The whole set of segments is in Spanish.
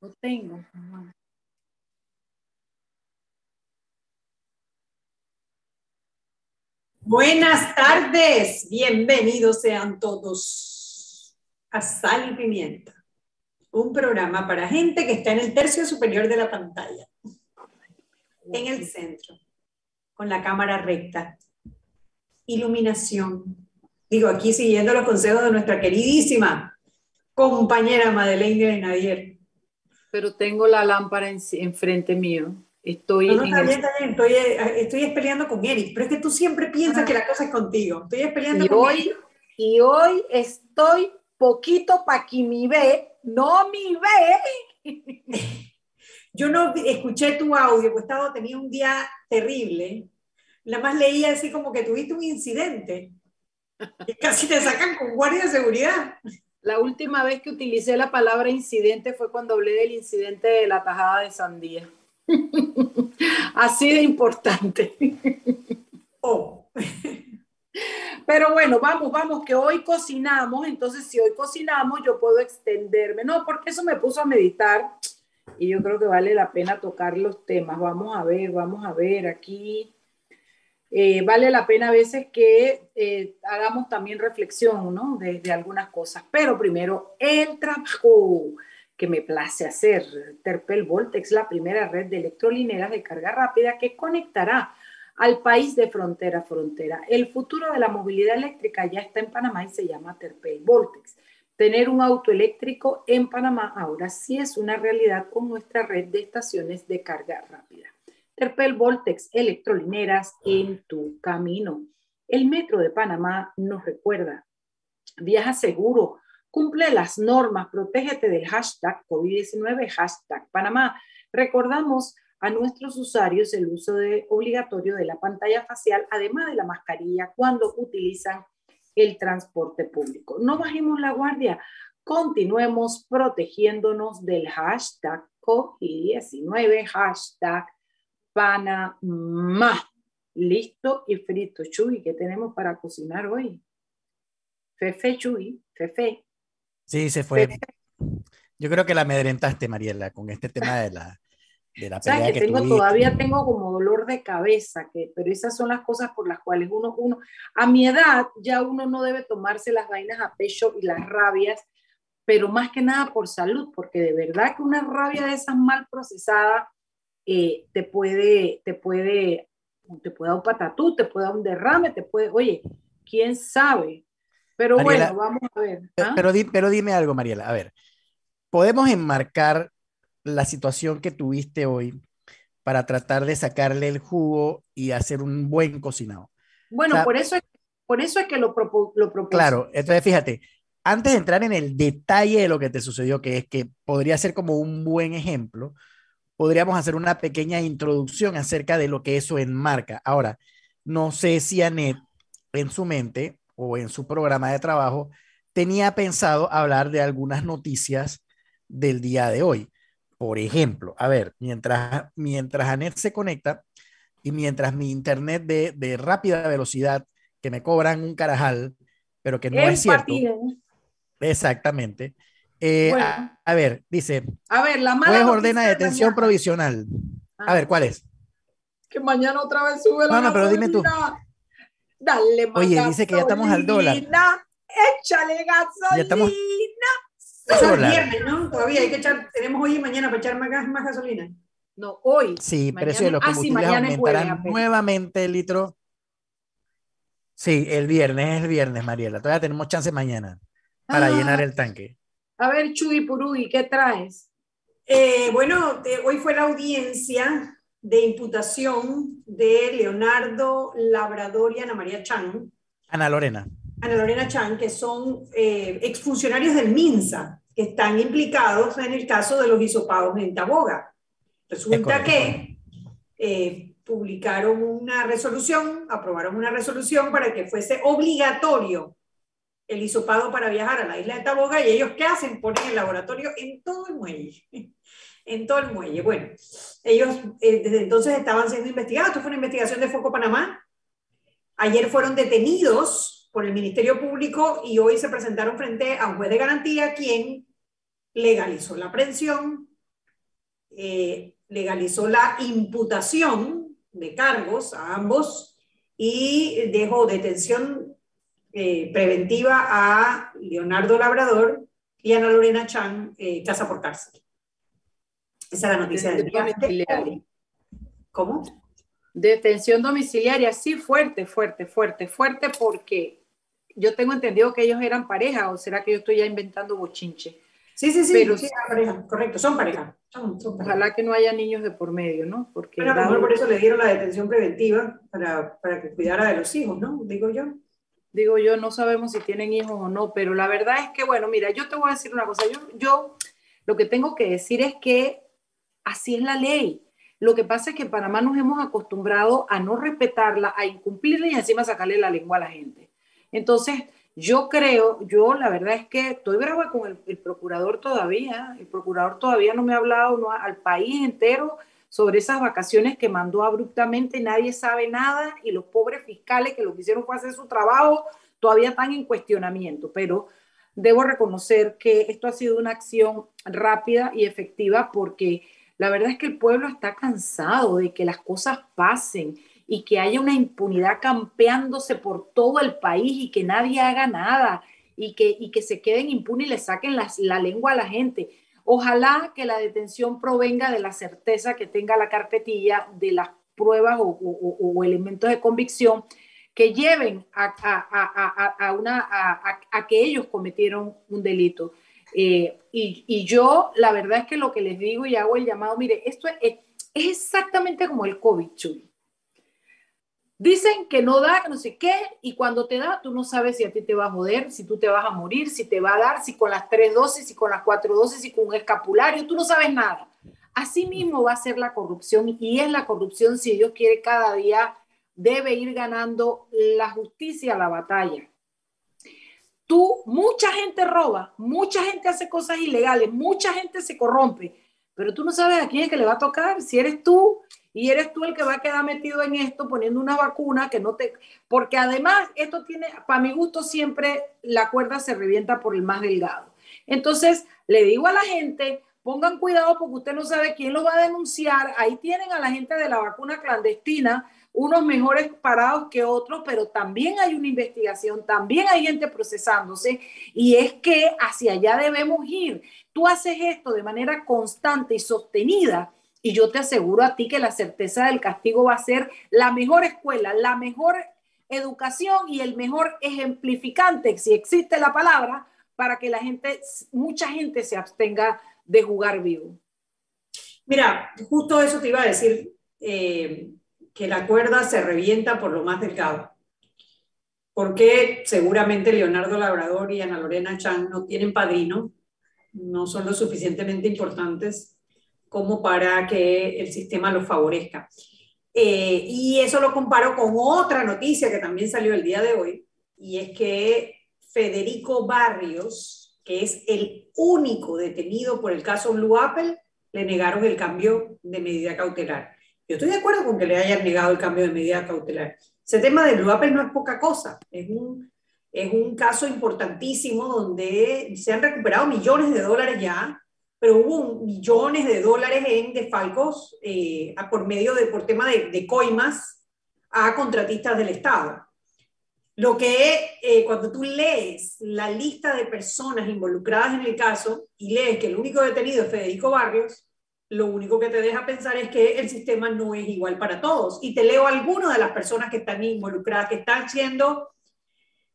No tengo. Buenas tardes, bienvenidos sean todos a Sal y Pimienta, un programa para gente que está en el tercio superior de la pantalla, en el centro, con la cámara recta, iluminación. Digo, aquí siguiendo los consejos de nuestra queridísima compañera Madeleine de Nadier. Pero tengo la lámpara enfrente mío. Estoy, no, no, Estoy, eh, estoy peleando con Eric, pero es que tú siempre piensas que la cosa es contigo. Estoy peleando y con hoy, Y hoy estoy poquito para que me ve, no me ve. Yo no escuché tu audio, pues estaba, tenía un día terrible. Nada más leía así como que tuviste un incidente. Y casi te sacan con guardia de seguridad. La última vez que utilicé la palabra incidente fue cuando hablé del incidente de la tajada de sandía. Así de importante. Oh. Pero bueno, vamos, vamos, que hoy cocinamos, entonces si hoy cocinamos yo puedo extenderme. No, porque eso me puso a meditar y yo creo que vale la pena tocar los temas. Vamos a ver, vamos a ver aquí. Eh, vale la pena a veces que eh, hagamos también reflexión ¿no? de, de, algunas cosas. Pero primero, el trabajo que me place hacer. Terpel Voltex, la primera red de electrolineras de carga rápida que conectará al país de frontera a frontera. El futuro de la movilidad eléctrica ya está en Panamá y se llama Terpel Voltex. Tener un auto eléctrico en Panamá ahora sí es una realidad con nuestra red de estaciones de carga rápida. Terpel Voltex, electrolineras en tu camino. El Metro de Panamá nos recuerda, viaja seguro, Cumple las normas, protégete del hashtag COVID-19, hashtag Panamá. Recordamos a nuestros usuarios el uso de, obligatorio de la pantalla facial, además de la mascarilla, cuando utilizan el transporte público. No bajemos la guardia, continuemos protegiéndonos del hashtag COVID-19, hashtag Panamá. Listo y frito. Chuy, ¿qué tenemos para cocinar hoy? Fefe, Chuy, Fefe. Sí, se fue. Yo creo que la amedrentaste, Mariela, con este tema de la, de la pelea que, tengo, Todavía tengo como dolor de cabeza, que, pero esas son las cosas por las cuales uno, uno, a mi edad ya uno no debe tomarse las vainas a pecho y las rabias, pero más que nada por salud, porque de verdad que una rabia de esas mal procesadas eh, te puede, te puede, te puede dar un patatú, te puede dar un derrame, te puede, oye, quién sabe, pero bueno, vamos a ver. ¿ah? Pero, pero dime algo, Mariela. A ver, podemos enmarcar la situación que tuviste hoy para tratar de sacarle el jugo y hacer un buen cocinado. Bueno, por, eso es, por eso es que lo, propo, lo propuse. Claro, entonces fíjate, antes de entrar en el detalle de lo que te sucedió, que es que podría ser como un buen ejemplo, podríamos hacer una pequeña introducción acerca de lo que eso enmarca. Ahora, no sé si Anet en su mente o en su programa de trabajo, tenía pensado hablar de algunas noticias del día de hoy. Por ejemplo, a ver, mientras, mientras Anet se conecta y mientras mi internet de, de rápida velocidad, que me cobran un carajal, pero que no es cierto. Exactamente. Eh, a, ver, dice. A ver, la mala. Juez ordena detención provisional. A ver, ¿cuál es? Que mañana otra vez sube la. No, no, pero dime tú. Dale más Oye, dice que ya estamos al dólar. Échale gasolina. Ya estamos. Eso es viernes, ¿no? Todavía hay que echar, tenemos hoy y mañana para echar más, más gasolina. No, hoy. Sí, eso de los combustibles ah, sí, aumentarán nuevamente el litro. Sí, el viernes es el viernes, Mariela. Todavía tenemos chance mañana para ah. llenar el tanque. A ver, Chuy Purugui, ¿qué traes? Eh, bueno, hoy fue la audiencia de imputación de Leonardo Labrador y Ana María Chan. Ana Lorena. Ana Lorena Chan, que son eh, exfuncionarios del MINSA, que están implicados en el caso de los hisopados en Taboga. Resulta que eh, publicaron una resolución, aprobaron una resolución para que fuese obligatorio el hisopado para viajar a la isla de Taboga y ellos qué hacen? Ponen el laboratorio en todo el muelle en todo el muelle. Bueno, ellos eh, desde entonces estaban siendo investigados. Esto fue una investigación de Foco Panamá. Ayer fueron detenidos por el Ministerio Público y hoy se presentaron frente a un juez de garantía quien legalizó la aprehensión eh, legalizó la imputación de cargos a ambos y dejó detención eh, preventiva a Leonardo Labrador y Ana Lorena Chan eh, casa por cárcel. Esa es la noticia del día. ¿Cómo? Detención domiciliaria, sí, fuerte, fuerte, fuerte, fuerte, porque yo tengo entendido que ellos eran pareja, o será que yo estoy ya inventando bochinche. Sí, sí, sí, Pero, sí pareja, correcto, son pareja. Ojalá que no haya niños de por medio, ¿no? Porque Pero por eso le dieron la detención preventiva para, para que cuidara de los hijos, ¿no? Digo yo. Digo yo, no sabemos si tienen hijos o no, pero la verdad es que, bueno, mira, yo te voy a decir una cosa, yo, yo lo que tengo que decir es que así es la ley. Lo que pasa es que en Panamá nos hemos acostumbrado a no respetarla, a incumplirla y encima sacarle la lengua a la gente. Entonces, yo creo, yo la verdad es que estoy brava con el, procurador todavía. El procurador todavía no me ha hablado no, al país entero sobre esas vacaciones que mandó abruptamente, nadie sabe nada y los pobres fiscales que lo que hicieron fue hacer su trabajo todavía están en cuestionamiento. Pero debo reconocer que esto ha sido una acción rápida y efectiva porque la verdad es que el pueblo está cansado de que las cosas pasen y que haya una impunidad campeándose por todo el país y que nadie haga nada y que, y que se queden impunes y le saquen la lengua a la gente. Ojalá que la detención provenga de la certeza que tenga la carpetilla de las pruebas o, elementos de convicción que lleven a, una, que ellos cometieron un delito. Eh, y, yo, la verdad es que lo que les digo y hago el llamado, mire, esto es, es exactamente como el COVID, Chuy. Dicen que no da, que no sé qué, y cuando te da, tú no sabes si a ti te va a joder, si tú te vas a morir, si te va a dar, si con las tres dosis, si con las cuatro dosis, si con un escapulario, tú no sabes nada. Así mismo va a ser la corrupción y es la corrupción, si Dios quiere, cada día debe ir ganando la justicia la batalla. Tú, mucha gente roba, mucha gente hace cosas ilegales, mucha gente se corrompe, pero tú no sabes a quién es que le va a tocar, si eres tú y eres tú el que va a quedar metido en esto poniendo una vacuna que no te... Porque además esto tiene, para mi gusto siempre la cuerda se revienta por el más delgado. Entonces, le digo a la gente, pongan cuidado porque usted no sabe quién lo va a denunciar. Ahí tienen a la gente de la vacuna clandestina, unos mejores parados que otros, pero también hay una investigación, también hay gente procesándose y es que hacia allá debemos ir. Tú haces esto de manera constante y sostenida y yo te aseguro a ti que la certeza del castigo va a ser la mejor escuela, la mejor educación y el mejor ejemplificante, si existe la palabra, para que la gente, mucha gente se abstenga de jugar vivo. Mira, justo eso te iba a decir, eh, que la cuerda se revienta por lo más delgado. Porque seguramente Leonardo Labrador y Ana Lorena Chan no tienen padrino, no son lo suficientemente importantes como para que el sistema lo favorezca. Eh, y eso lo comparo con otra noticia que también salió el día de hoy, y es que Federico Barrios, que es el único detenido por el caso Blue Apple, le negaron el cambio de medida cautelar. Yo estoy de acuerdo con que le hayan negado el cambio de medida cautelar. Ese tema de Blue Apple no es poca cosa, es un, es un caso importantísimo donde se han recuperado millones de dólares ya pero hubo millones de dólares en defalcos eh, por medio de, por tema de, de, coimas a contratistas del Estado. Lo que eh, cuando tú lees la lista de personas involucradas en el caso y lees que el único detenido es Federico Barrios, lo único que te deja pensar es que el sistema no es igual para todos. Y te leo algunas de las personas que están involucradas, que están siendo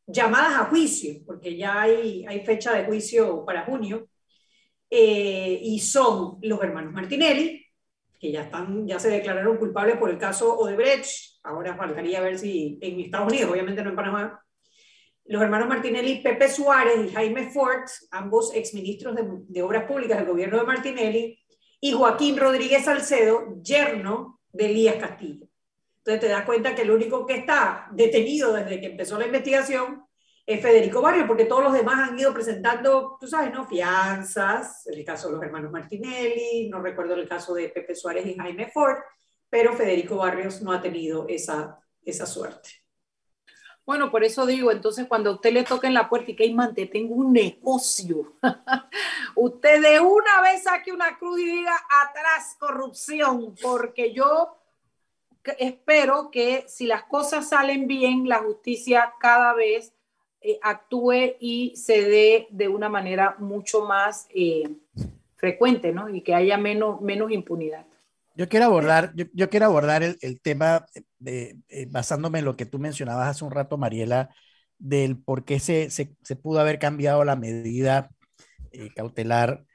llamadas a juicio, porque ya hay, hay fecha de juicio para junio eh, y son los hermanos Martinelli, que ya, están, ya se declararon culpables por el caso Odebrecht, ahora faltaría ver si en Estados Unidos, obviamente no en Panamá, los hermanos Martinelli, Pepe Suárez y Jaime Ford, ambos exministros de, de Obras Públicas del gobierno de Martinelli, y Joaquín Rodríguez Salcedo, yerno de Elías Castillo. Entonces te das cuenta que el único que está detenido desde que empezó la investigación es Federico Barrio, porque todos los demás han ido presentando, tú sabes, ¿no? Fianzas, el caso de los hermanos Martinelli, no recuerdo el caso de Pepe Suárez y Jaime Ford, pero Federico Barrios no ha tenido esa, esa suerte. Bueno, por eso digo, entonces cuando a usted le toque en la puerta y que mante, tengo un negocio, usted de una vez saque una cruz y diga atrás corrupción, porque yo espero que si las cosas salen bien, la justicia cada vez eh, actúe y se dé de una manera mucho más eh, frecuente, ¿no? Y que haya menos, menos impunidad. Yo quiero abordar, yo, quiero abordar el, tema de, eh, basándome en lo que tú mencionabas hace un rato, Mariela, del por qué se, pudo haber cambiado la medida cautelar.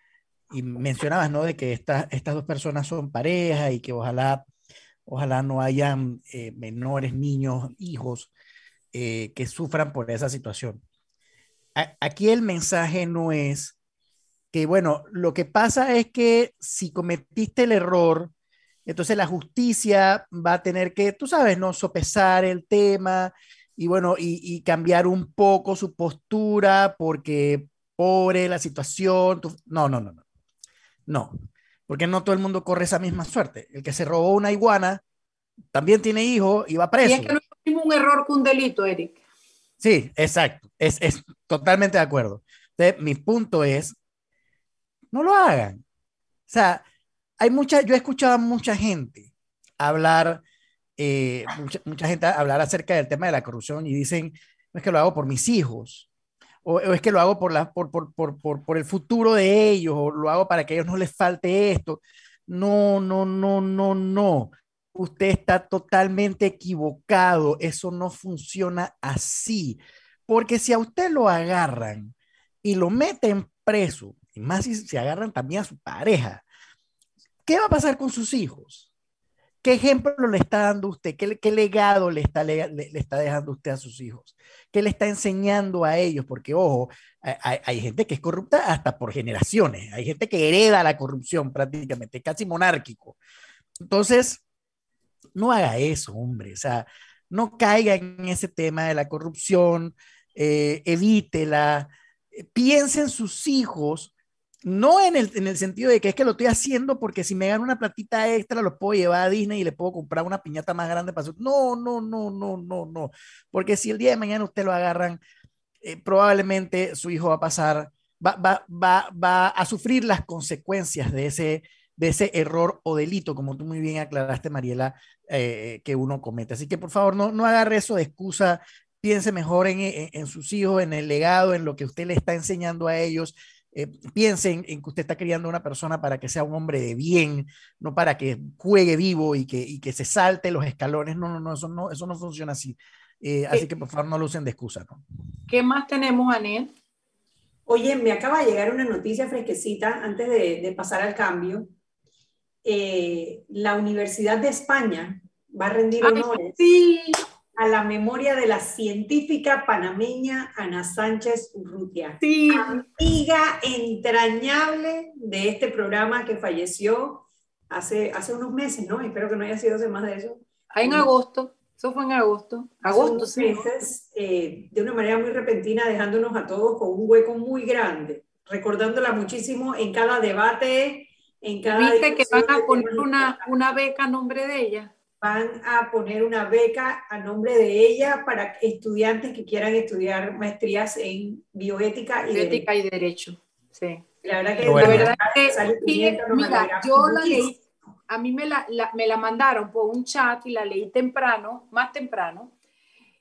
Y mencionabas, ¿no? De que estas dos personas son pareja y que ojalá, ojalá no hayan menores, niños, hijos que sufran por esa situación. aquí el mensaje no es que, bueno, lo que pasa es que si cometiste el error, entonces la justicia va a tener que, tú sabes, ¿no? Sopesar el tema y bueno, y, cambiar un poco su postura porque pobre la situación. No, no, no, no. No, porque no todo el mundo corre esa misma suerte. El que se robó una iguana también tiene hijo y va preso. Y es que no es un error que un delito, Eric. Sí, exacto. Es, es totalmente de acuerdo. Entonces, mi punto es, no lo hagan. O sea, hay mucha, yo he escuchado a mucha gente hablar, eh, mucha, gente hablar acerca del tema de la corrupción y dicen, es que lo hago por mis hijos, o, es que lo hago por, la, por, por, por, por, el futuro de ellos, o lo hago para que a ellos no les falte esto. No, no, no, no, no. Usted está totalmente equivocado. Eso no funciona así. Porque si a usted lo agarran y lo meten preso, y más si se agarran también a su pareja, ¿Qué va a pasar con sus hijos? ¿Qué ejemplo le está dando usted? ¿Qué, legado le está, le, está dejando usted a sus hijos? ¿Qué le está enseñando a ellos? Porque, ojo, hay, hay, gente que es corrupta hasta por generaciones. Hay gente que hereda la corrupción prácticamente, casi monárquico. Entonces, no haga eso, hombre. O sea, no caiga en ese tema de la corrupción, eh, evítela. Piense en sus hijos no en el, en el sentido de que es que lo estoy haciendo porque si me gano una platita extra lo puedo llevar a Disney y le puedo comprar una piñata más grande para su... No, no, no, no, no, no. Porque si el día de mañana usted lo agarran, eh, probablemente su hijo va a pasar, va, va, va, va a sufrir las consecuencias de ese, de ese error o delito, como tú muy bien aclaraste, Mariela, eh, que uno comete. Así que por favor, no, no agarre eso de excusa, piense mejor en, en, en sus hijos, en el legado, en lo que usted le está enseñando a ellos eh, piensen en que usted está criando a una persona para que sea un hombre de bien, no para que juegue vivo y que, y que se salte los escalones. No, no, no, eso no, eso no funciona así. Eh, así que por favor no lo usen de excusa. ¿no? ¿Qué más tenemos, Anel? Oye, me acaba de llegar una noticia fresquecita antes de, de pasar al cambio. Eh, la Universidad de España va a rendir honores. Sí a la memoria de la científica panameña Ana Sánchez Urrutia, sí. amiga entrañable de este programa que falleció hace, hace unos meses, ¿no? Espero que no haya sido hace más de eso. Ah, en agosto, eso fue en agosto. Agosto, sí. meses, eh, de una manera muy repentina, dejándonos a todos con un hueco muy grande, recordándola muchísimo en cada debate, en cada... ¿Viste que van a poner una, una beca a nombre de ella? van a poner una beca a nombre de ella para estudiantes que quieran estudiar maestrías en bioética y bioética derecho. y derecho. Sí. La verdad que, la verdad que mira, yo la leí, a mí me la, me la mandaron por un chat y la leí temprano, más temprano,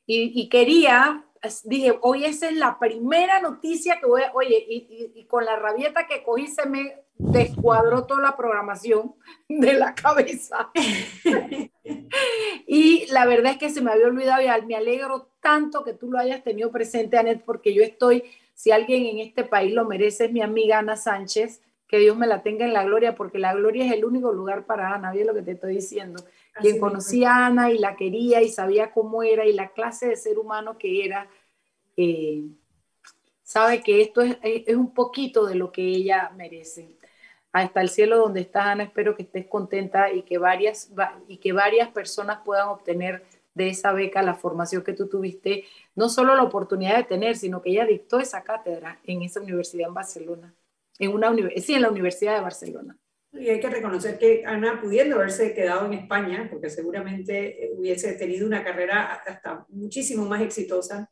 y, y quería, dije, hoy esa es la primera noticia que voy a, oye, y, y, y con la rabieta que cogí se me descuadró toda la programación de la cabeza. y la verdad es que se me había olvidado y me alegro tanto que tú lo hayas tenido presente, Anet, porque yo estoy, si alguien en este país lo merece, es mi amiga Ana Sánchez, que Dios me la tenga en la gloria, porque la gloria es el único lugar para Ana, bien lo que te estoy diciendo. Quien conocía a Ana y la quería y sabía cómo era y la clase de ser humano que era, eh, sabe que esto es, es un poquito de lo que ella merece hasta el cielo donde estás, Ana. Espero que estés contenta y que varias, y que varias personas puedan obtener de esa beca la formación que tú tuviste, no solo la oportunidad de tener, sino que ella dictó esa cátedra en esa universidad en Barcelona, en una sí, en la Universidad de Barcelona. Y hay que reconocer que Ana, pudiendo haberse quedado en España, porque seguramente hubiese tenido una carrera hasta muchísimo más exitosa,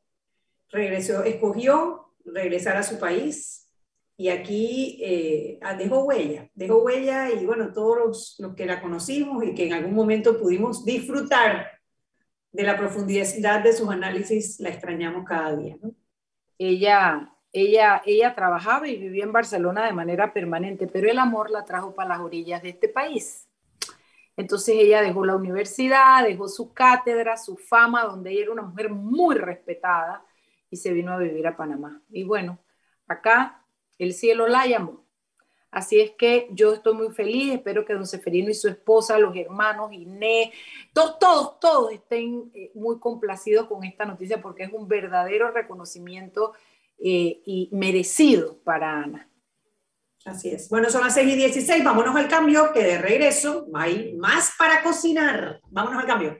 regresó, escogió regresar a su país y aquí eh, dejó huella, dejó huella y bueno, todos los, los, que la conocimos y que en algún momento pudimos disfrutar de la profundidad de sus análisis, la extrañamos cada día. Ella ella, ella trabajaba y vivía en Barcelona de manera permanente, pero el amor la trajo para las orillas de este país. Entonces ella dejó la universidad, dejó su cátedra, su fama, donde ella era una mujer muy respetada, y se vino a vivir a Panamá. Y bueno, acá el cielo la llamó. Así es que yo estoy muy feliz, espero que don Seferino y su esposa, los hermanos, Inés, todos, todos, todos estén eh, muy complacidos con esta noticia porque es un verdadero reconocimiento eh, y merecido para Ana. Así es. Bueno, son las 6 y 16, vámonos al cambio, que de regreso hay más para cocinar. Vámonos al cambio.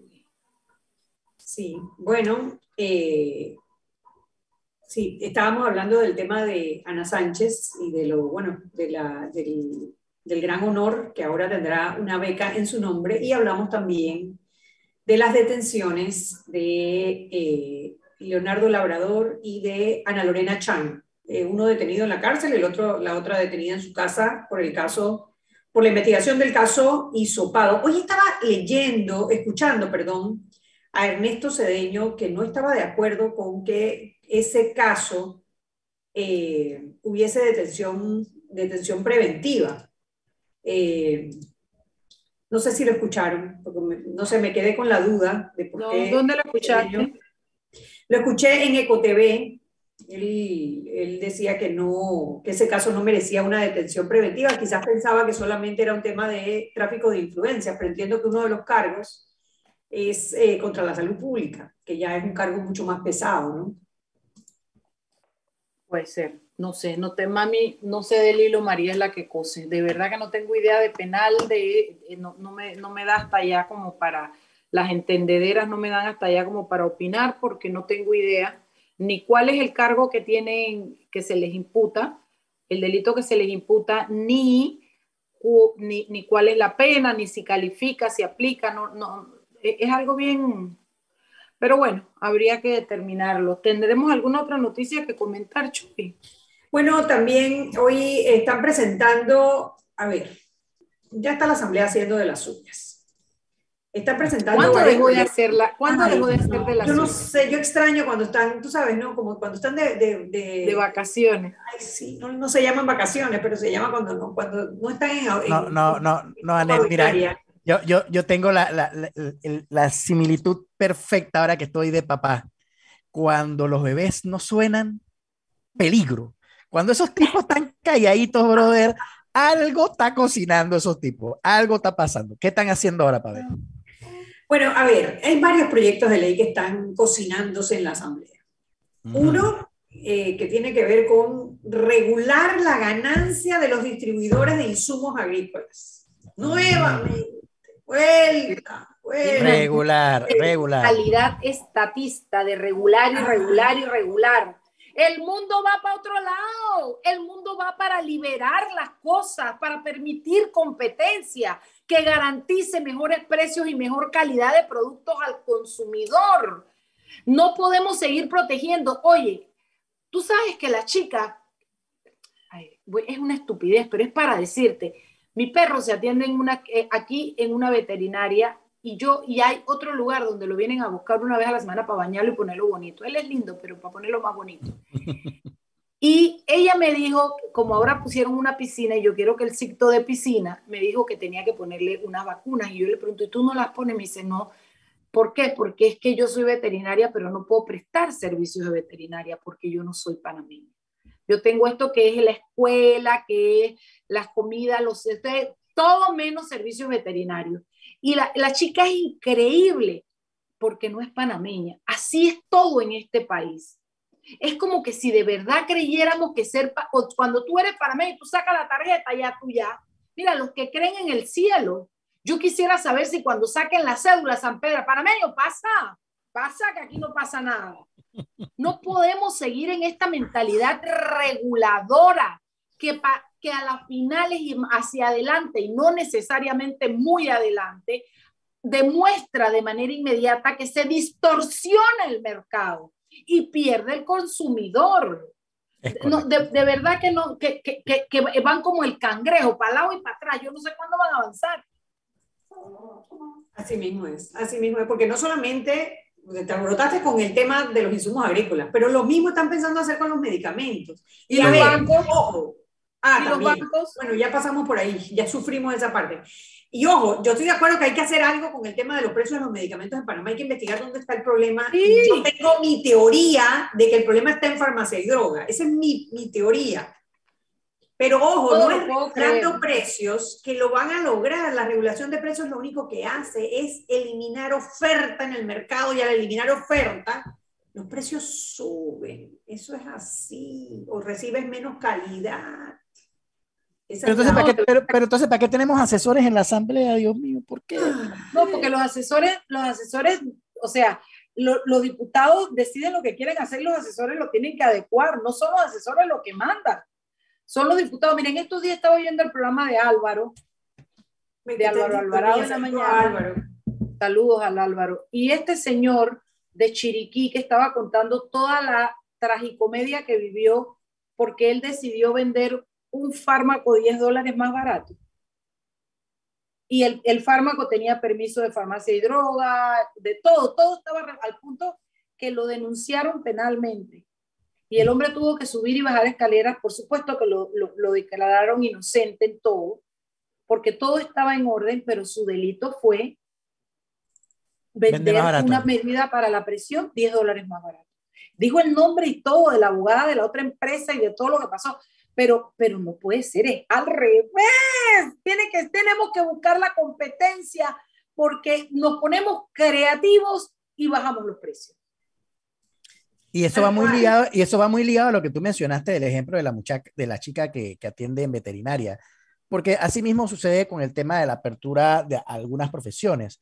Sí, bueno, eh, Sí, estábamos hablando del tema de Ana Sánchez y de lo, bueno, de la, del, gran honor que ahora tendrá una beca en su nombre y hablamos también de las detenciones de eh, Leonardo Labrador y de Ana Lorena Chan, eh, uno detenido en la cárcel, el otro, la otra detenida en su casa por el caso, por la investigación del caso Isopado. Hoy estaba leyendo, escuchando, perdón, a Ernesto Cedeño que no estaba de acuerdo con que ese caso eh, hubiese detención, detención preventiva. Eh, no sé si lo escucharon, porque no sé, me quedé con la duda de por qué. ¿Dónde lo escuchaste? Lo escuché en EcoTV. Él, él decía que, no, que ese caso no merecía una detención preventiva. Quizás pensaba que solamente era un tema de tráfico de influencias, pero entiendo que uno de los cargos es eh, contra la salud pública, que ya es un cargo mucho más pesado, ¿no? Puede ser, no sé, no te mami, no sé del hilo, María es la que cose. De verdad que no tengo idea de penal, de, eh, no, no, me, no me da hasta allá como para, las entendederas no me dan hasta allá como para opinar porque no tengo idea ni cuál es el cargo que tienen, que se les imputa, el delito que se les imputa, ni, ni, ni cuál es la pena, ni si califica, si aplica, no, no, es algo bien, pero bueno, habría que determinarlo. ¿Tendremos alguna otra noticia que comentar, Chupi? Bueno, también hoy están presentando, a ver, ya está la Asamblea haciendo de las suyas. Están presentando. ¿Cuándo dejó de hacerla? ¿Cuándo dejó de hacer de las Yo no suyas? sé, yo extraño cuando están, tú sabes, ¿no? Como cuando están de. De, de, De vacaciones. Ay, sí, no, no se llaman vacaciones, pero se llama cuando no, cuando no están en. en- No, no, no, no, mira, auditoría. Yo, yo, yo tengo la, la, la, similitud perfecta ahora que estoy de papá. Cuando los bebés no suenan, peligro. Cuando esos tipos están calladitos, brother, algo está cocinando esos tipos, algo está pasando. ¿Qué están haciendo ahora, para ver? Bueno, a ver, hay varios proyectos de ley que están cocinándose en la Asamblea. Uno eh, que tiene que ver con regular la ganancia de los distribuidores de insumos agrícolas. Nuevamente, vuelta, vuelta. Regular, regular. Calidad estatista de regular, irregular, irregular. El mundo va para otro lado. El mundo va para liberar las cosas, para permitir competencia que garantice mejores precios y mejor calidad de productos al consumidor. No podemos seguir protegiendo. Oye, tú sabes que la chica, ay, es una estupidez, pero es para decirte, mi perro se atiende en una, eh, aquí en una veterinaria y yo y hay otro lugar donde lo vienen a buscar una vez a la semana para bañarlo y ponerlo bonito. Él es lindo, pero para ponerlo más bonito. Y ella me dijo, como ahora pusieron una piscina y yo quiero que el cicto de piscina, me dijo que tenía que ponerle unas vacunas. Y yo le pregunto, ¿y tú no las pones? Me dice, no. ¿Por qué? Porque es que yo soy veterinaria, pero no puedo prestar servicios de veterinaria porque yo no soy panameña. Yo tengo esto que es la escuela, que es las comidas, los este, todo menos servicios veterinarios. Y la, la chica es increíble porque no es panameña. Así es todo en este país. Es como que si de verdad creyéramos que ser, cuando tú eres panameño tú sacas la tarjeta, ya tú ya. Mira, los que creen en el cielo, yo quisiera saber si cuando saquen la cédula San Pedro, panameño, pasa, pasa que aquí no pasa nada. No podemos seguir en esta mentalidad reguladora que, pa- que a las finales y hacia adelante, y no necesariamente muy adelante, demuestra de manera inmediata que se distorsiona el mercado y pierde el consumidor. No, de, de verdad que, no, que, que, que, que van como el cangrejo, para lado y para atrás. Yo no sé cuándo van a avanzar. Así mismo es, así mismo es, porque no solamente te alborotaste con el tema de los insumos agrícolas, pero lo mismo están pensando hacer con los medicamentos. ¿Y a los ver, bancos? Ojo. Ah, ¿Y los también. bancos? Bueno, ya pasamos por ahí, ya sufrimos esa parte. Y ojo, yo estoy de acuerdo que hay que hacer algo con el tema de los precios de los medicamentos en Panamá, hay que investigar dónde está el problema. Sí. Y Yo tengo mi teoría de que el problema está en farmacia y droga, esa es mi, mi teoría. Pero ojo, no es regulando creer. precios que lo van a lograr. La regulación de precios lo único que hace es eliminar oferta en el mercado y al eliminar oferta, los precios suben. Eso es así. O recibes menos calidad. Pero es entonces, ¿para qué, pero, pero entonces, ¿para qué tenemos asesores en la asamblea? Dios mío, ¿por qué? No, porque los asesores, los asesores, o sea, los diputados deciden lo que quieren hacer, los asesores lo tienen que adecuar, no son los asesores los que mandan, son los diputados. Miren, estos días estaba oyendo el programa de Álvaro, de Álvaro Alvarado mañana. Saludos al Álvaro. Y este señor de Chiriquí que estaba contando toda la tragicomedia que vivió porque él decidió vender un fármaco 10 dólares más barato. Y el, el, fármaco tenía permiso de farmacia y droga, de todo, todo estaba al punto que lo denunciaron penalmente. Y el hombre tuvo que subir y bajar escaleras, por supuesto que lo, lo, lo declararon inocente en todo, porque todo estaba en orden, pero su delito fue vender una medida para la presión 10 dólares más barato. Dijo el nombre y todo de la abogada de la otra empresa y de todo lo que pasó, pero, pero no puede ser, es al revés. Tiene que, tenemos que buscar la competencia porque nos ponemos creativos y bajamos los precios. Y eso va muy ligado, y eso va muy ligado a lo que tú mencionaste del ejemplo de la muchacha, de la chica que, que atiende en veterinaria, porque así mismo sucede con el tema de la apertura de algunas profesiones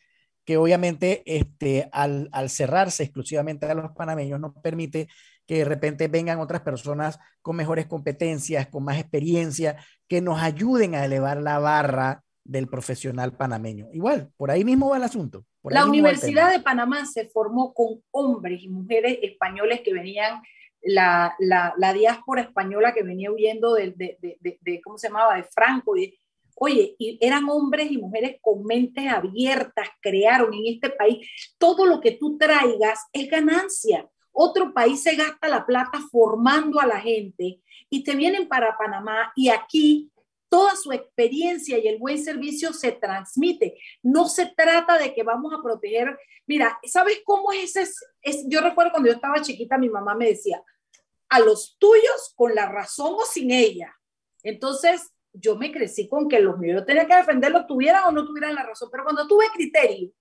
que obviamente este, al, al, cerrarse exclusivamente a los panameños nos permite que de repente vengan otras personas con mejores competencias, con más experiencia, que nos ayuden a elevar la barra del profesional panameño. Igual, por ahí mismo va el asunto. la Universidad de Panamá se formó con hombres y mujeres españoles que venían, la, la, la diáspora española que venía huyendo de, de, de, de, ¿cómo se llamaba?, de Franco y Oye, y eran hombres y mujeres con mentes abiertas, crearon en este país. Todo lo que tú traigas es ganancia. Otro país se gasta la plata formando a la gente y te vienen para Panamá y aquí toda su experiencia y el buen servicio se transmite. No se trata de que vamos a proteger. Mira, ¿sabes cómo es ese? Es, yo recuerdo cuando yo estaba chiquita, mi mamá me decía, a los tuyos con la razón o sin ella. Entonces, yo me crecí con que los míos yo tenía que defenderlos, tuvieran o no tuvieran la razón, pero cuando tuve criterio,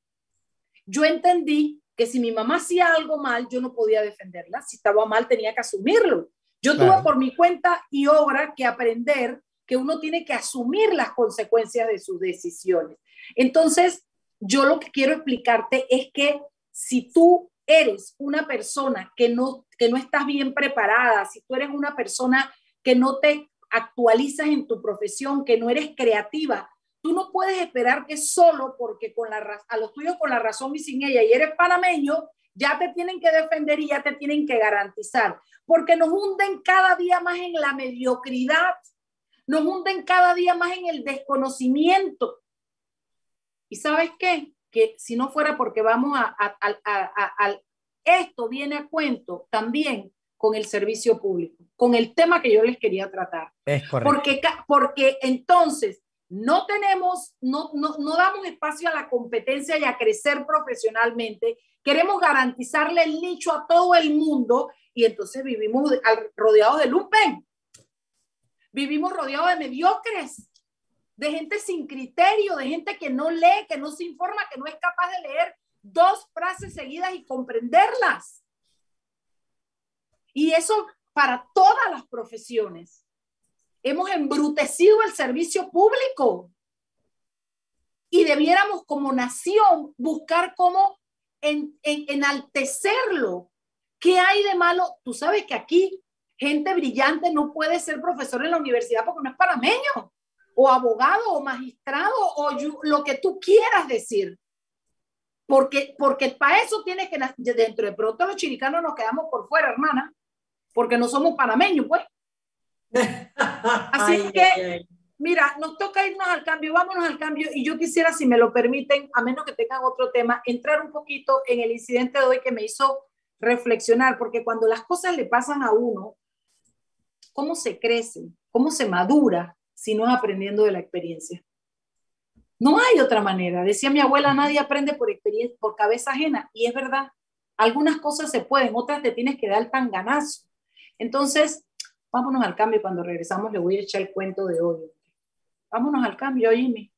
yo entendí que si mi mamá hacía algo mal, yo no podía defenderla, si estaba mal tenía que asumirlo. Yo tuve por mi cuenta y obra que aprender que uno tiene que asumir las consecuencias de sus decisiones. Entonces, yo lo que quiero explicarte es que si tú eres una persona que no, que no estás bien preparada, si tú eres una persona que no te actualizas en tu profesión, que no eres creativa, tú no puedes esperar que solo porque con la, a los tuyos con la razón y sin ella y eres panameño, ya te tienen que defender y ya te tienen que garantizar, porque nos hunden cada día más en la mediocridad, nos hunden cada día más en el desconocimiento. ¿Y sabes qué? Que si no fuera porque vamos a, a, a, a esto viene a cuento también con el servicio público, con el tema que yo les quería tratar. Es correcto. Porque, porque entonces no tenemos, no, no, no damos espacio a la competencia y a crecer profesionalmente. Queremos garantizarle el nicho a todo el mundo y entonces vivimos rodeados de lumpen. Vivimos rodeados de mediocres, de gente sin criterio, de gente que no lee, que no se informa, que no es capaz de leer dos frases seguidas y comprenderlas. Y eso para todas las profesiones. Hemos embrutecido el servicio público y debiéramos como nación buscar cómo en, enaltecerlo. ¿Qué hay de malo? Tú sabes que aquí gente brillante no puede ser profesor en la universidad porque no es panameño, o abogado, o magistrado, o lo que tú quieras decir. Porque, porque para eso tiene que, dentro de pronto los chiricanos nos quedamos por fuera, hermana porque no somos panameños, pues. Así que, mira, nos toca irnos al cambio, vámonos al cambio. Y yo quisiera, si me lo permiten, a menos que tengan otro tema, entrar un poquito en el incidente de hoy que me hizo reflexionar, porque cuando las cosas le pasan a uno, ¿cómo se crece? ¿Cómo se madura si no es aprendiendo de la experiencia? No hay otra manera. Decía mi abuela, nadie aprende por experiencia, por cabeza ajena. Y es verdad. Algunas cosas se pueden, otras te tienes que dar tan ganazo. Entonces, vámonos al cambio. Cuando regresamos le voy a echar el cuento de hoy. Vámonos al cambio, Jimmy.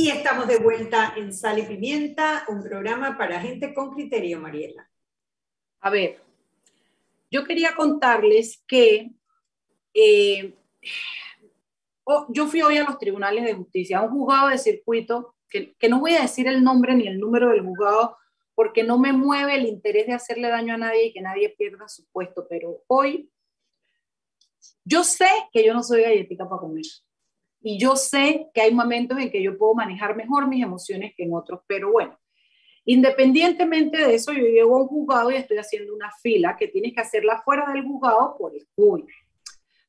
Y estamos de vuelta en Sal y Pimienta, un programa para gente con criterio, Mariela. A ver, yo quería contarles que eh, yo fui hoy a los tribunales de justicia, a un juzgado de circuito, que, que no voy a decir el nombre ni el número del juzgado, porque no me mueve el interés de hacerle daño a nadie y que nadie pierda su puesto, pero hoy yo sé que yo no soy galletita para comer. Y yo sé que hay momentos en que yo puedo manejar mejor mis emociones que en otros, pero bueno, independientemente de eso, yo llego a un juzgado y estoy haciendo una fila que tienes que hacerla fuera del juzgado por el cuyo.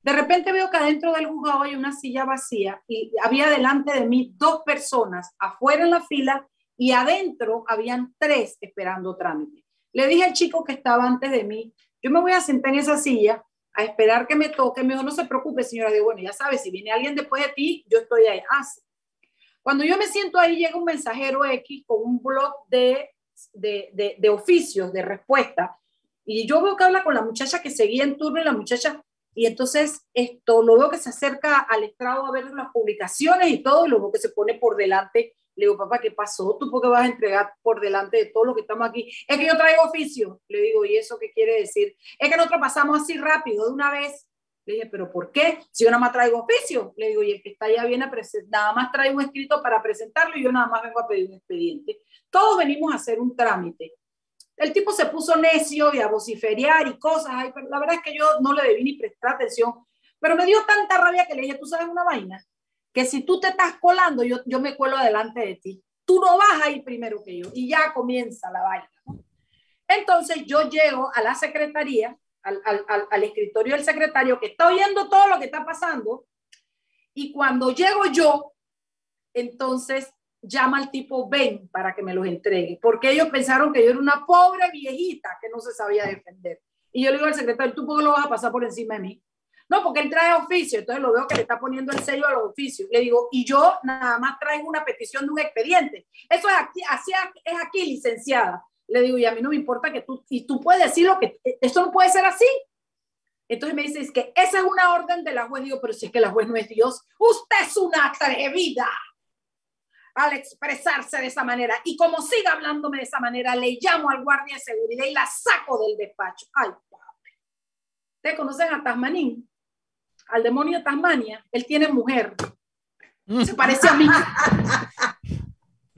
De repente veo que adentro del juzgado hay una silla vacía y había delante de mí dos personas afuera en la fila y adentro habían tres esperando trámite. Le dije al chico que estaba antes de mí, yo me voy a sentar en esa silla a esperar que me toque, me no se preocupe, señora, digo, bueno, ya sabes, si viene alguien después de ti, yo estoy ahí. Ah, Cuando yo me siento ahí, llega un mensajero X con un blog de, de, de, de oficios, de respuesta, y yo veo que habla con la muchacha que seguía en turno y la muchacha, y entonces esto, lo veo que se acerca al estrado a ver las publicaciones y todo, y lo veo que se pone por delante le digo, papá, ¿qué pasó? ¿Tú por qué vas a entregar por delante de todo lo que estamos aquí? Es que yo traigo oficio. Le digo, ¿y eso qué quiere decir? Es que nosotros pasamos así rápido de una vez. Le dije, ¿pero por qué? Si yo nada más traigo oficio. Le digo, y el que está allá viene a presentar, nada más traigo un escrito para presentarlo y yo nada más vengo a pedir un expediente. Todos venimos a hacer un trámite. El tipo se puso necio y a vociferar y cosas. Ay, la verdad es que yo no le debí ni prestar atención. Pero me dio tanta rabia que le dije, ¿tú sabes una vaina? Que si tú te estás colando, yo, yo me cuelo delante de ti. Tú no vas a ir primero que yo y ya comienza la vaina. Entonces yo llego a la secretaría, al, al, al, escritorio del secretario que está oyendo todo lo que está pasando y cuando llego yo, entonces llama al tipo ven para que me los entregue, porque ellos pensaron que yo era una pobre viejita que no se sabía defender. Y yo le digo al secretario, ¿tú por qué lo vas a pasar por encima de mí? No, porque él trae oficio, entonces lo veo que le está poniendo el sello a los oficios. Le digo, y yo nada más traigo una petición de un expediente. Eso es aquí, así es aquí, licenciada. Le digo, y a mí no me importa que tú, y tú puedes decir lo que, esto no puede ser así. Entonces me dice, es que esa es una orden de la juez. Digo, pero si es que la juez no es Dios, usted es una atrevida al expresarse de esa manera. Y como siga hablándome de esa manera, le llamo al guardia de seguridad y la saco del despacho. Ay, papi. ¿Te conocen a Tasmanín? Al demonio de Tasmania, él tiene mujer. Se parece a mí.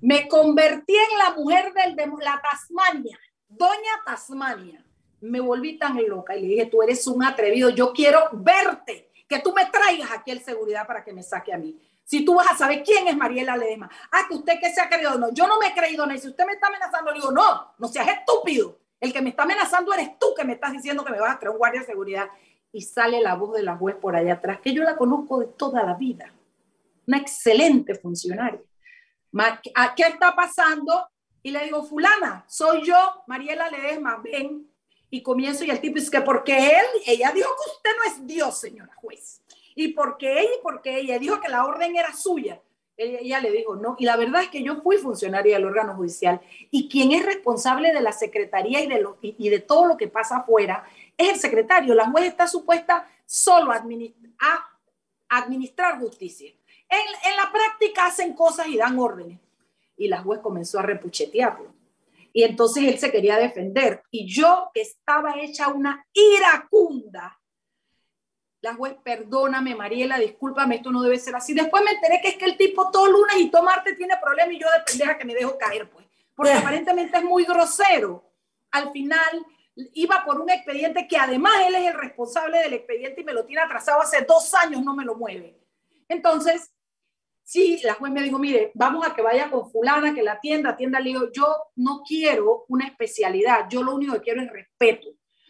Me convertí en la mujer del demonio, la Tasmania, doña Tasmania. Me volví tan loca y le dije, tú eres un atrevido, yo quiero verte, que tú me traigas aquí el seguridad para que me saque a mí. Si tú vas a saber quién es Mariela Ledema. Ah, que usted que se ha creído. No, yo no me he creído. Y si usted me está amenazando, le digo, no, no seas estúpido. El que me está amenazando eres tú que me estás diciendo que me vas a traer un guardia de seguridad y sale la voz de la juez por allá atrás, que yo la conozco de toda la vida. Una excelente funcionaria. ¿Qué está pasando? Y le digo, fulana, soy yo, Mariela Ledesma, ven. Y comienzo y el tipo es que porque él, ella dijo que usted no es Dios, señora juez. Y porque ella y porque ella dijo que la orden era suya. Ella, ella, le dijo, no, y la verdad es que yo fui funcionaria del órgano judicial y quien es responsable de la secretaría y de, lo, y de todo lo que pasa afuera es el secretario. La juez está supuesta solo a administrar justicia. En, en, la práctica hacen cosas y dan órdenes. Y la juez comenzó a repuchetearlo. Y entonces él se quería defender. Y yo estaba hecha una iracunda. La juez, perdóname, Mariela, discúlpame, esto no debe ser así. Después me enteré que es que el tipo todo lunes y todo martes tiene problemas y yo de pendeja que me dejo caer, pues. Porque aparentemente es muy grosero. Al final, iba por un expediente que además él es el responsable del expediente y me lo tiene atrasado hace dos años, no me lo mueve. Entonces, sí, la juez me dijo, mire, vamos a que vaya con fulana, que la atienda, atienda. Le digo, yo no quiero una especialidad, yo lo único que quiero es respeto.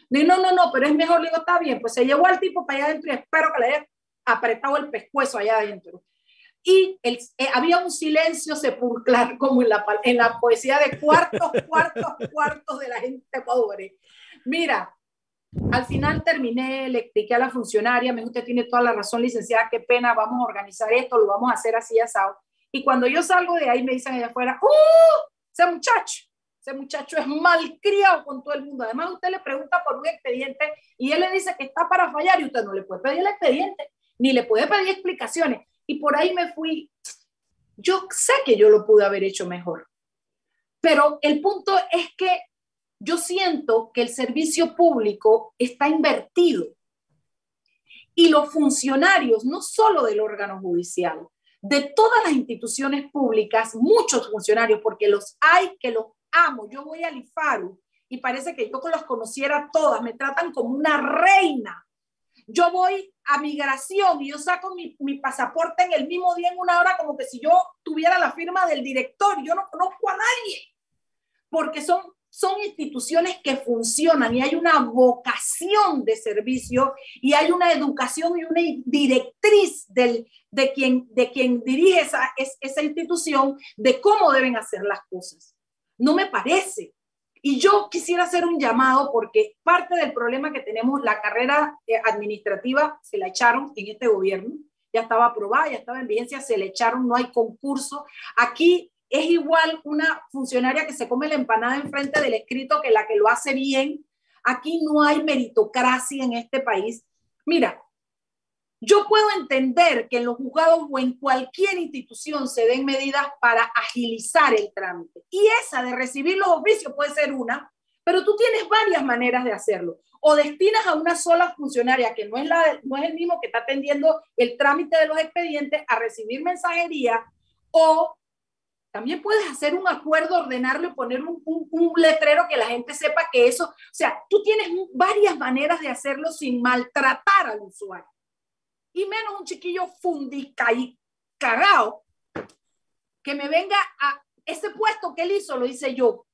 Digo, no, no, no, pero es mejor, le digo, está bien, pues se llevó al tipo para allá adentro y espero que le haya apretado el pescuezo allá adentro. Y el, eh, había un silencio sepulcral, como en la, en la poesía de cuartos, cuartos, cuartos de la gente pobre. Mira, al final terminé, le expliqué a la funcionaria, me dijo, usted tiene toda la razón, licenciada, qué pena, vamos a organizar esto, lo vamos a hacer así, asado. Y cuando yo salgo de ahí, me dicen allá afuera, ¡uh! Ese muchacho, ese muchacho es malcriado con todo el mundo. Además, usted le pregunta por un expediente y él le dice que está para fallar y usted no le puede pedir el expediente, ni le puede pedir explicaciones. Y por ahí me fui Yo sé que yo lo pude haber hecho mejor, pero el punto es que yo siento que el servicio público está invertido y los funcionarios, no solo del órgano judicial, de todas las instituciones públicas, muchos funcionarios, porque los hay que los amo. Yo voy al IFARU y parece que yo los conociera todas, me tratan como una reina. Yo voy a migración y yo saco mi, mi, pasaporte en el mismo día, en una hora, como que si yo tuviera la firma del director. Yo no conozco a nadie, porque son son instituciones que funcionan y hay una vocación de servicio y hay una educación y una directriz del, de, quien, de quien dirige esa, esa institución de cómo deben hacer las cosas. No me parece. Y yo quisiera hacer un llamado porque parte del problema que tenemos, la carrera eh, administrativa se la echaron en este gobierno, ya estaba aprobada, ya estaba en vigencia, se le echaron, no hay concurso. Aquí es igual una funcionaria que se come la empanada enfrente del escrito que la que lo hace bien. Aquí no hay meritocracia en este país. Mira, yo puedo entender que en los juzgados o en cualquier institución se den medidas para agilizar el trámite. Y esa de recibir los oficios puede ser una, pero tú tienes varias maneras de hacerlo. O destinas a una sola funcionaria, que no es, la, no es el mismo que está atendiendo el trámite de los expedientes, a recibir mensajería, o también puedes hacer un acuerdo, ordenarlo poner un, letrero que la gente sepa que eso, o sea, tú tienes varias maneras de hacerlo sin maltratar al usuario. Y menos un chiquillo fundica y cagado que me venga a ese puesto que él hizo, lo hice yo.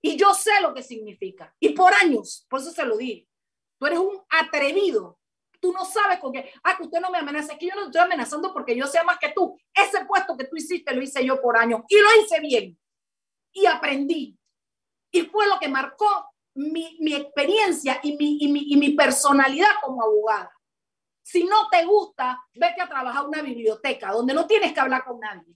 Y yo sé lo que significa. Y por años, por eso se lo di. Tú eres un atrevido Tú no sabes con qué. Ah, que usted no me amenaza. Es que yo no estoy amenazando porque yo sea más que tú. Ese puesto que tú hiciste lo hice yo por años y lo hice bien. Y aprendí. Y fue lo que marcó mi, mi experiencia y mi, y, mi, y mi personalidad como abogada. Si no te gusta, vete a trabajar en una biblioteca donde no tienes que hablar con nadie.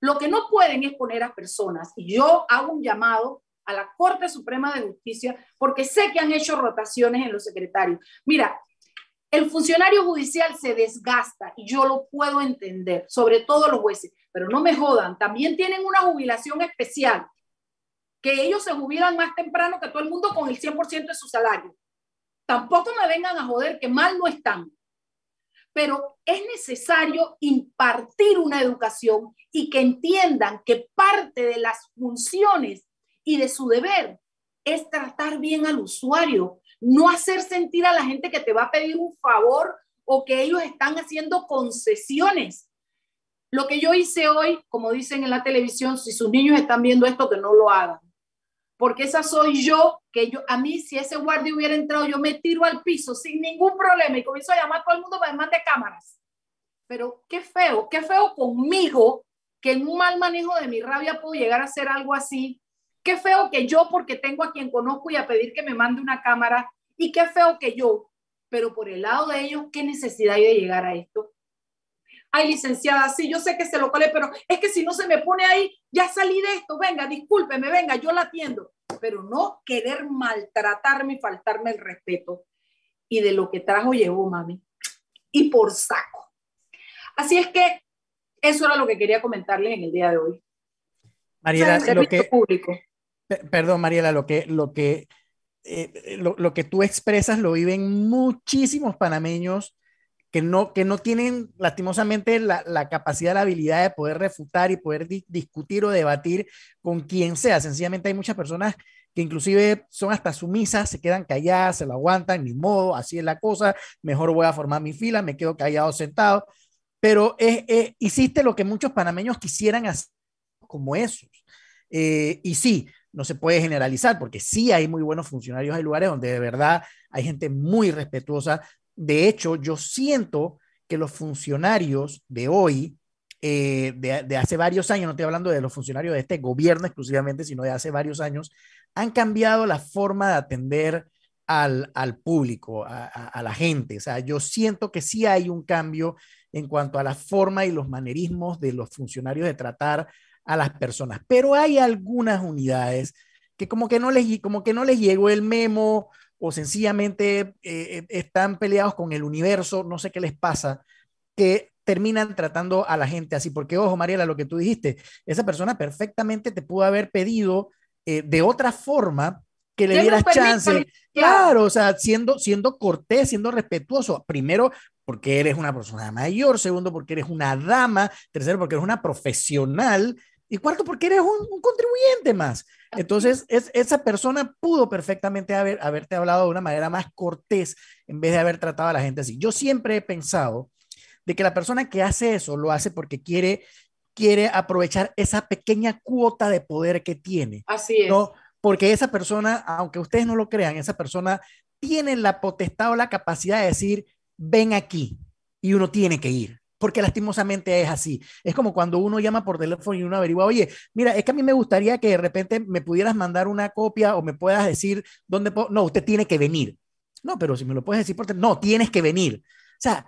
Lo que no pueden es poner a personas. Y yo hago un llamado a la Corte Suprema de Justicia porque sé que han hecho rotaciones en los secretarios. Mira, el funcionario judicial se desgasta y yo lo puedo entender, sobre todo los jueces, pero no me jodan, también tienen una jubilación especial, que ellos se jubilan más temprano que todo el mundo con el 100% de su salario. Tampoco me vengan a joder que mal no están, pero es necesario impartir una educación y que entiendan que parte de las funciones y de su deber es tratar bien al usuario, no hacer sentir a la gente que te va a pedir un favor o que ellos están haciendo concesiones. Lo que yo hice hoy, como dicen en la televisión, si sus niños están viendo esto, que no lo hagan. Porque esa soy yo, que yo, a mí, si ese guardia hubiera entrado, yo me tiro al piso sin ningún problema y comienzo a llamar a todo el mundo para que mande cámaras. Pero qué feo, qué feo conmigo que en un mal manejo de mi rabia puedo llegar a hacer algo así Qué feo que yo, porque tengo a quien conozco y a pedir que me mande una cámara, y qué feo que yo, pero por el lado de ellos, ¿qué necesidad hay de llegar a esto? Ay, licenciada, sí, yo sé que se lo cole, pero es que si no se me pone ahí, ya salí de esto, venga, discúlpeme, venga, yo la atiendo. Pero no querer maltratarme y faltarme el respeto. Y de lo que trajo llegó, mami. Y por saco. Así es que eso era lo que quería comentarles en el día de hoy. Mariela, lo que, público. Perdón, Mariela, lo que, lo que, eh, lo, que tú expresas lo viven muchísimos panameños que no, que no tienen lastimosamente la, la capacidad, la habilidad de poder refutar y poder discutir o debatir con quien sea. Sencillamente hay muchas personas que inclusive son hasta sumisas, se quedan calladas, se lo aguantan, ni modo, así es la cosa, mejor voy a formar mi fila, me quedo callado sentado. Pero eh, hiciste lo que muchos panameños quisieran hacer como esos. Eh, y sí, no se puede generalizar porque sí hay muy buenos funcionarios, hay lugares donde de verdad hay gente muy respetuosa. De hecho, yo siento que los funcionarios de hoy, eh, de, hace varios años, no estoy hablando de los funcionarios de este gobierno exclusivamente, sino de hace varios años, han cambiado la forma de atender al, público, a, a, la gente. O sea, yo siento que sí hay un cambio en cuanto a la forma y los manerismos de los funcionarios de tratar a las personas. Pero hay algunas unidades que como que no les, como que no les llegó el memo o sencillamente eh, están peleados con el universo, no sé qué les pasa, que terminan tratando a la gente así, porque ojo, Mariela, lo que tú dijiste, esa persona perfectamente te pudo haber pedido eh, de otra forma que le dieras chance. Claro, o sea, siendo, siendo cortés, siendo respetuoso. Primero, porque eres una persona mayor. Segundo, porque eres una dama. Tercero, porque eres una profesional. Y cuarto, porque eres un, contribuyente más. Entonces, es, esa persona pudo perfectamente haber, haberte hablado de una manera más cortés en vez de haber tratado a la gente así. Yo siempre he pensado de que la persona que hace eso lo hace porque quiere, quiere aprovechar esa pequeña cuota de poder que tiene. Así es. ¿no? Porque esa persona, aunque ustedes no lo crean, esa persona tiene la potestad o la capacidad de decir, ven aquí, y uno tiene que ir porque lastimosamente es así. Es como cuando uno llama por teléfono y uno averigua, oye, mira, es que a mí me gustaría que de repente me pudieras mandar una copia o me puedas decir dónde puedo. No, usted tiene que venir. No, pero si me lo puedes decir por teléfono, no, tienes que venir. O sea,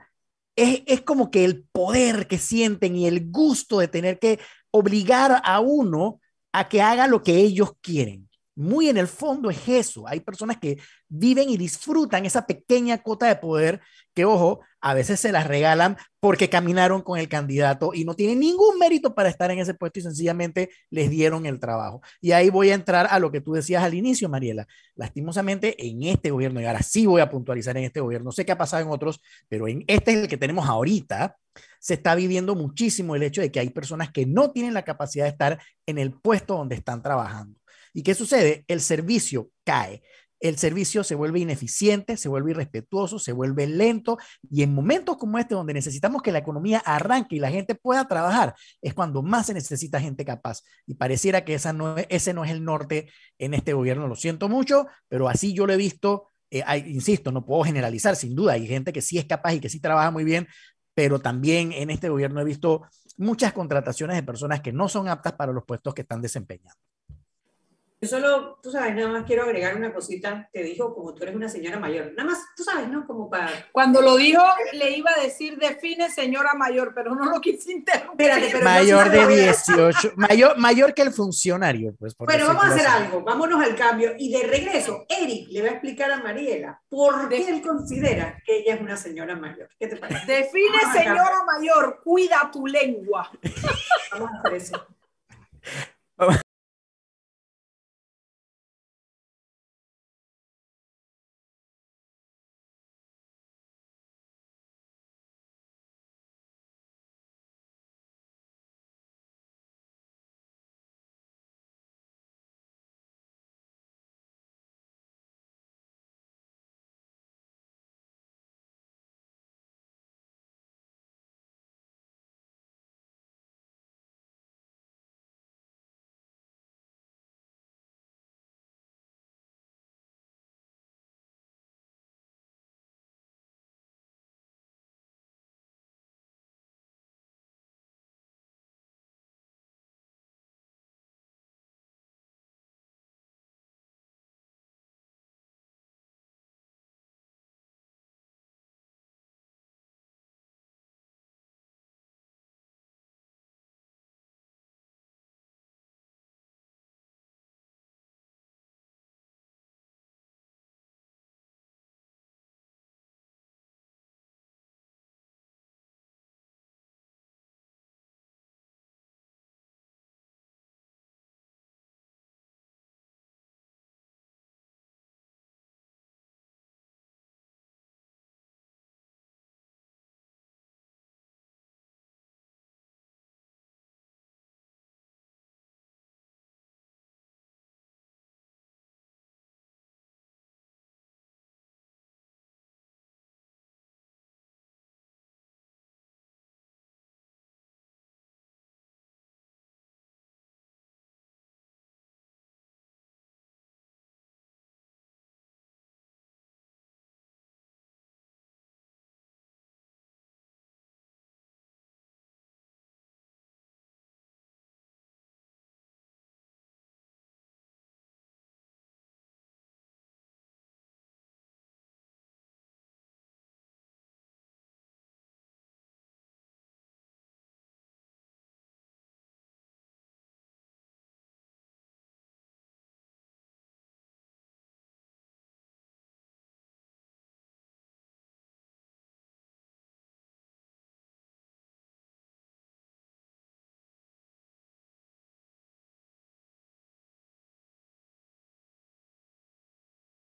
es, es como que el poder que sienten y el gusto de tener que obligar a uno a que haga lo que ellos quieren muy en el fondo es eso. Hay personas que viven y disfrutan esa pequeña cuota de poder que, ojo, a veces se las regalan porque caminaron con el candidato y no tienen ningún mérito para estar en ese puesto y sencillamente les dieron el trabajo. Y ahí voy a entrar a lo que tú decías al inicio, Mariela. Lastimosamente, en este gobierno, y ahora sí voy a puntualizar en este gobierno, sé qué ha pasado en otros, pero en este es el que tenemos ahorita, se está viviendo muchísimo el hecho de que hay personas que no tienen la capacidad de estar en el puesto donde están trabajando. ¿Y qué sucede? El servicio cae. El servicio se vuelve ineficiente, se vuelve irrespetuoso, se vuelve lento y en momentos como este donde necesitamos que la economía arranque y la gente pueda trabajar, es cuando más se necesita gente capaz. Y pareciera que no, ese no es el norte en este gobierno. Lo siento mucho, pero así yo lo he visto. Eh, insisto, no puedo generalizar, sin duda, hay gente que sí es capaz y que sí trabaja muy bien, pero también en este gobierno he visto muchas contrataciones de personas que no son aptas para los puestos que están desempeñando. Yo solo, tú sabes, nada más quiero agregar una cosita. Te dijo como tú eres una señora mayor. Nada más, tú sabes, ¿no? Como para. Cuando lo dijo, le iba a decir define señora mayor, pero no lo quise interrumpir. Espérate, mayor de 18, mayor, mayor que el funcionario, pues. Bueno, vamos a hacer algo. Vámonos al cambio. Y de regreso, Eric le va a explicar a Mariela por qué él considera que ella es una señora mayor. ¿Qué te parece? Define señora mayor, cuida tu lengua. Vamos a hacer eso.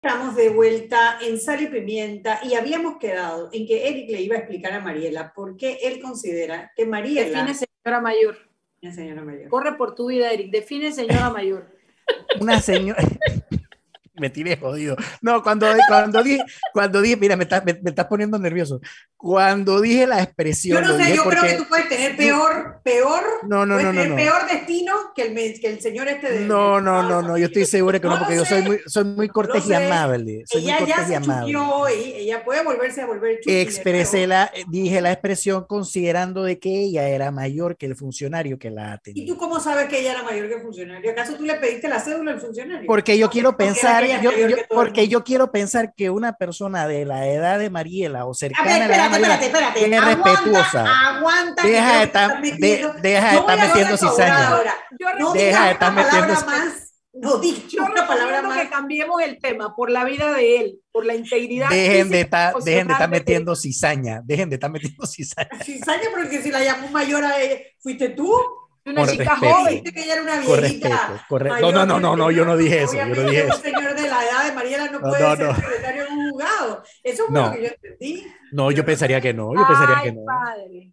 Estamos de vuelta en Sal y Pimienta y habíamos quedado en que Eric le iba a explicar a Mariela por qué él considera que Mariela... Define señora mayor. señora mayor. Corre por tu vida, Eric. Define señora mayor. Una señora... me tiré jodido. No, cuando, cuando dije, cuando dije, mira, me estás, me, estás poniendo nervioso. Cuando dije la expresión. Yo no sé, yo creo que tú puedes tener peor, peor, no, no, no, no, peor destino que el, que el señor este de. No, no, no, no, yo estoy seguro que no, porque yo soy muy, soy muy cortés y amable. Soy ella muy ya se amable. y ella puede volverse a volver chuki, Expresé la, dije la expresión considerando de que ella era mayor que el funcionario que la atendió. ¿Y tú cómo sabes que ella era mayor que el funcionario? ¿Acaso tú le pediste la cédula al funcionario? Porque yo quiero pensar porque yo quiero pensar que una persona de la edad de Mariela o cercana a, la edad de Mariela espérate, es respetuosa. Aguanta. Deja de estar, de, deja de estar metiendo cizaña. No deja de estar metiendo más. No dicho una palabra más. que cambiemos el tema por la vida de él, por la integridad. Dejen de estar, dejen de estar metiendo cizaña, dejen de estar metiendo cizaña. Cizaña, porque si la llamó mayor a ella, ¿fuiste tú? Una chica joven. que ella era una viejita. Correcto, No, no, no, no, yo no dije eso. Yo no dije eso. Señor de la edad de Mariela no, puede ser secretario de un juzgado. Eso fue lo que yo entendí. No, yo pensaría que no. Yo pensaría que no. Padre.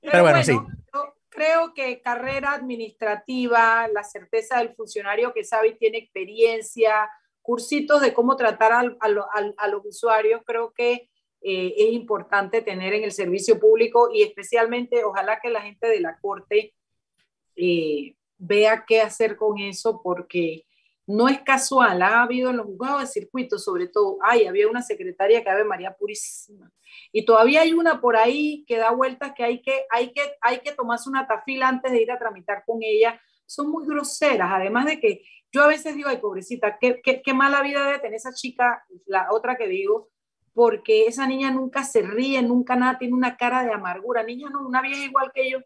Pero, bueno, sí. Yo creo que carrera administrativa, la certeza del funcionario que sabe y tiene experiencia, cursitos de cómo tratar a, a, los usuarios, creo que eh, es importante tener en el servicio público y especialmente ojalá que la gente de la Corte eh, vea qué hacer con eso porque no es casual, ha habido en los juzgados de circuito, sobre todo, ay, había una secretaria que había María Purísima, y todavía hay una por ahí que da vueltas que hay que, hay que, hay que tomarse una tafila antes de ir a tramitar con ella, son muy groseras, además de que yo a veces digo, ay, pobrecita, qué, qué, qué mala vida debe tener esa chica, la otra que digo, porque esa niña nunca se ríe, nunca nada, tiene una cara de amargura, niña no, una vieja igual que yo,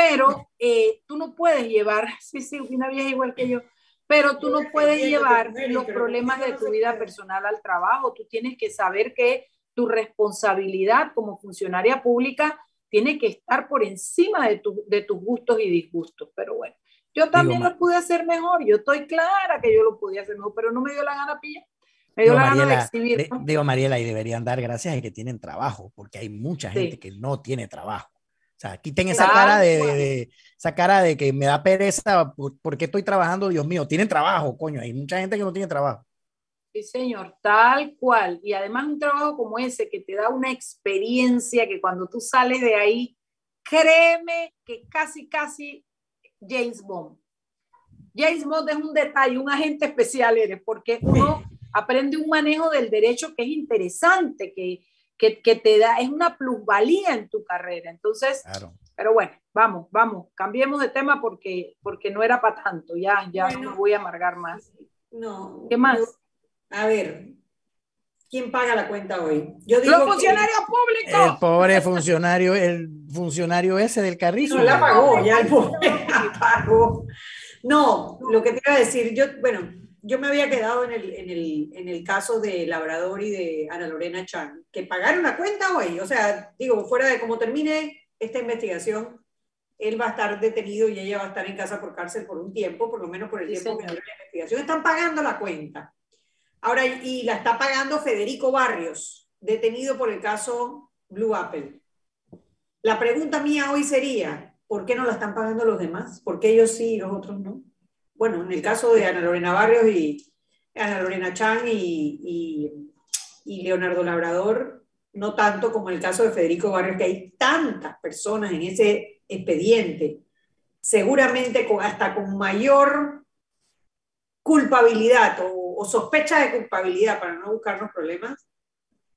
pero eh, tú no puedes llevar, sí, sí, una vieja igual que yo, pero tú no puedes llevar los problemas de tu vida personal al trabajo. Tú tienes que saber que tu responsabilidad como funcionaria pública tiene que estar por encima de, de tus gustos y disgustos. Pero bueno, yo también lo pude hacer mejor. Yo estoy clara que yo lo podía hacer mejor, pero no me dio la gana pillar. Me dio la gana de exhibir. Digo, Mariela, y deberían dar gracias a que tienen trabajo, porque hay mucha gente que no tiene trabajo. O sea, quiten esa cara de, esa cara de que me da pereza porque estoy trabajando, Dios mío, tienen trabajo, coño, hay mucha gente que no tiene trabajo. Sí, señor, tal cual. Y además un trabajo como ese que te da una experiencia que cuando tú sales de ahí, créeme que casi, casi James Bond. James Bond es un detalle, un agente especial eres, porque uno aprende un manejo del derecho que es interesante, que, que, te da, es una plusvalía en tu carrera. Entonces, pero bueno, vamos, vamos, cambiemos de tema porque, porque no era para tanto, ya, ya no me voy a amargar más. No. ¿Qué más? a ver, ¿quién paga la cuenta hoy? Yo digo Los funcionarios públicos. El pobre funcionario, el funcionario ese del carrizo. No la pagó, ya el pobre la pagó. No, lo que te iba a decir, yo, bueno, yo me había quedado en el, en, el, en el, caso de Labrador y de Ana Lorena Chan, que pagaron la cuenta hoy. O sea, digo, fuera de cómo termine esta investigación, él va a estar detenido y ella va a estar en casa por cárcel por un tiempo, por lo menos por el tiempo que dure la investigación. Están pagando la cuenta. Ahora, y la está pagando Federico Barrios, detenido por el caso Blue Apple. La pregunta mía hoy sería, ¿por qué no la están pagando los demás? ¿Por qué ellos sí y los otros no? Bueno, en el caso de Ana Lorena Barrios y Ana Lorena Chan y, Leonardo Labrador, no tanto como en el caso de Federico Barrios, que hay tantas personas en ese expediente, seguramente hasta con mayor culpabilidad o, sospecha de culpabilidad para no buscar los problemas,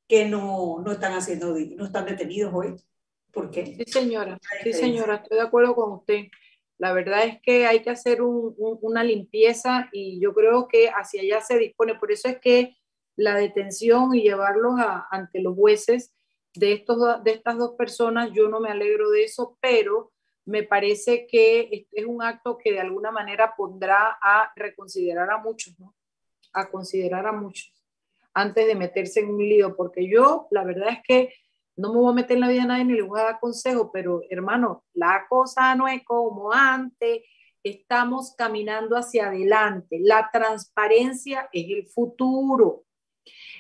que no, no están haciendo, no están detenidos hoy. ¿Por qué? Sí, señora, sí, señora, estoy de acuerdo con usted. La verdad es que hay que hacer una limpieza y yo creo que hacia allá se dispone. Por eso es que la detención y llevarlos ante los jueces de, estos, de estas dos personas, yo no me alegro de eso, pero me parece que es un acto que de alguna manera pondrá a reconsiderar a muchos, ¿no? A considerar a muchos antes de meterse en un lío, porque yo, la verdad es que no me voy a meter en la vida de nadie ni le voy a dar consejo, pero hermano, la cosa no es como antes, estamos caminando hacia adelante. La transparencia es el futuro.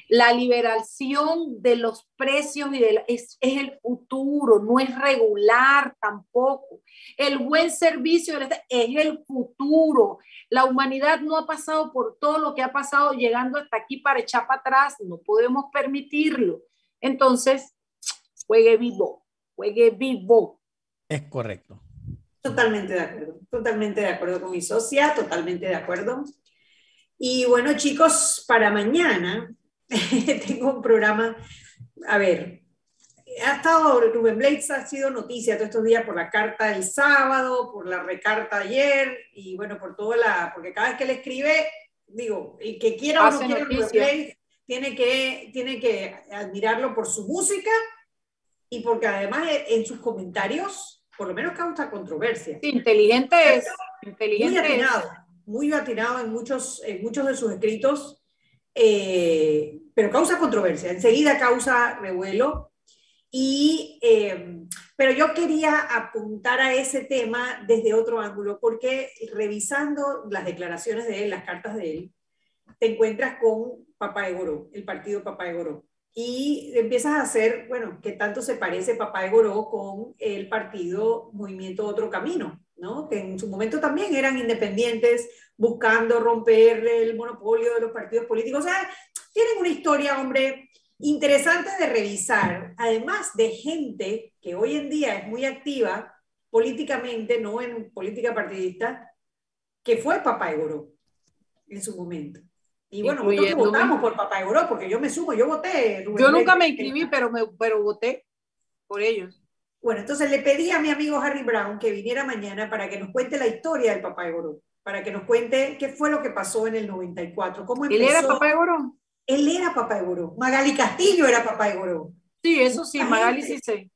La liberación de los precios y es, es, el futuro, no es regular tampoco. El buen servicio es el futuro. La humanidad no ha pasado por todo lo que ha pasado llegando hasta aquí para echar para atrás. No podemos permitirlo. Entonces, juegue vivo, juegue vivo. Es correcto. Totalmente de acuerdo, totalmente de acuerdo con mi socia, totalmente de acuerdo. Y bueno, chicos, para mañana tengo un programa, a ver, ha estado Rubén Blades, ha sido noticia todos estos días por la carta del sábado, por la recarta ayer, y bueno, por toda la, porque cada vez que le escribe, digo, el que quiera o no quiera Rubén Blades, tiene que, tiene que admirarlo por su música y porque además en sus comentarios, por lo menos causa controversia. inteligente es. Inteligente muy atinado, muy atinado en muchos, en muchos de sus escritos eh, pero causa controversia, enseguida causa revuelo. Y, eh, pero yo quería apuntar a ese tema desde otro ángulo, porque revisando las declaraciones de él, las cartas de él, te encuentras con Papá Egoró, el partido Papá Egoró. Y empiezas a hacer, bueno, ¿qué tanto se parece Papá Egoró con el partido Movimiento Otro Camino? ¿no? que en su momento también eran independientes, buscando romper el monopolio de los partidos políticos. O sea, tienen una historia, hombre, interesante de revisar, además de gente que hoy en día es muy activa políticamente, no en política partidista, que fue Papá Egoró en su momento. Y bueno, nosotros votamos por Papá Egoró, porque yo me sumo, yo voté. yo nunca me inscribí, pero, me, pero voté por ellos. Bueno, entonces le pedí a mi amigo Harry Brown que viniera mañana para que nos cuente la historia del Papá Egoró, para que nos cuente qué fue lo que pasó en el 94, cómo empezó. ¿Él era Papá Egoró? Él era Papá Egoró. Magali Castillo era Papá Egoró. Sí, eso sí, Magali sí sé.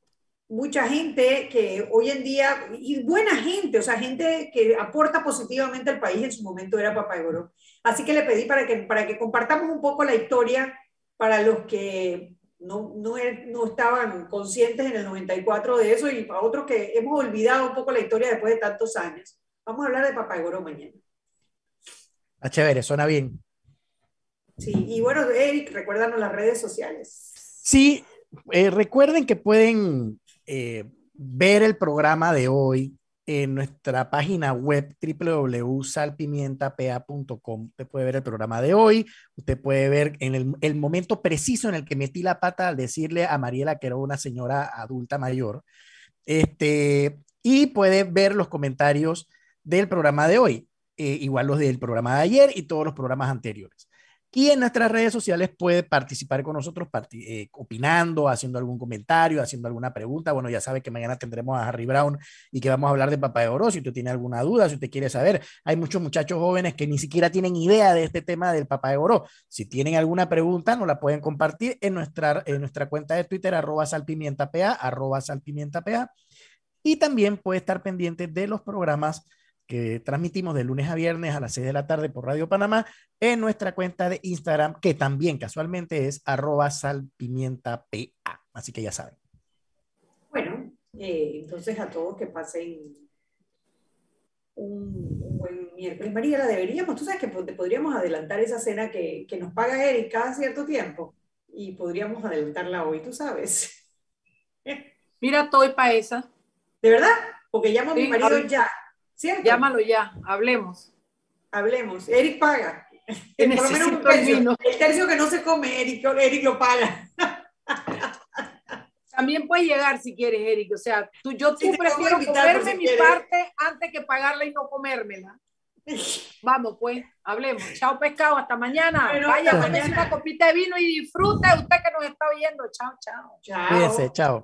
Mucha gente que hoy en día, y buena gente, o sea, gente que aporta positivamente al país en su momento era Papá Egoró. Así que le pedí para que, para que compartamos un poco la historia para los que no, no, no, estaban conscientes en el 94 de eso y para otros que hemos olvidado un poco la historia después de tantos años. Vamos a hablar de Papá Egoro mañana. A ah, chévere, suena bien. Sí, y bueno, Eric, recuérdanos las redes sociales. Sí, eh, recuerden que pueden eh, ver el programa de hoy en nuestra página web www.salpimientapa.com. Usted puede ver el programa de hoy, usted puede ver en el, momento preciso en el que metí la pata al decirle a Mariela que era una señora adulta mayor, este, y puede ver los comentarios del programa de hoy, eh, igual los del programa de ayer y todos los programas anteriores. Y en nuestras redes sociales puede participar con nosotros, eh, opinando, haciendo algún comentario, haciendo alguna pregunta. Bueno, ya sabe que mañana tendremos a Harry Brown y que vamos a hablar de Papá de Oro. Si usted tiene alguna duda, si usted quiere saber, hay muchos muchachos jóvenes que ni siquiera tienen idea de este tema del Papá de Oro. Si tienen alguna pregunta, nos la pueden compartir en nuestra, en nuestra cuenta de Twitter, arroba salpimientapa, arroba salpimientapa. Y también puede estar pendiente de los programas que transmitimos de lunes a viernes a las 6 de la tarde por Radio Panamá en nuestra cuenta de Instagram, que también casualmente es arroba salpimientapa. Así que ya saben. Bueno, eh, entonces a todos que pasen un, buen miércoles. María, la deberíamos, tú sabes que podríamos adelantar esa cena que, que nos paga Eric cada cierto tiempo y podríamos adelantarla hoy, tú sabes. Mira, estoy para esa. ¿De verdad? Porque llamo a mi marido ya Llámalo ya, hablemos. Hablemos. Eric paga. Por lo menos un tercio. El tercio que no se come, Eric, Eric lo paga. También puedes llegar si quieres, Eric. O sea, tú, yo tú prefiero comerme mi parte antes que pagarla y no comérmela. Vamos, pues, hablemos. Chao, pescado. Hasta mañana. Vaya, mañana. una copita de vino y disfrute usted que nos está oyendo. Chao, chao. Chao. Cuídense, chao.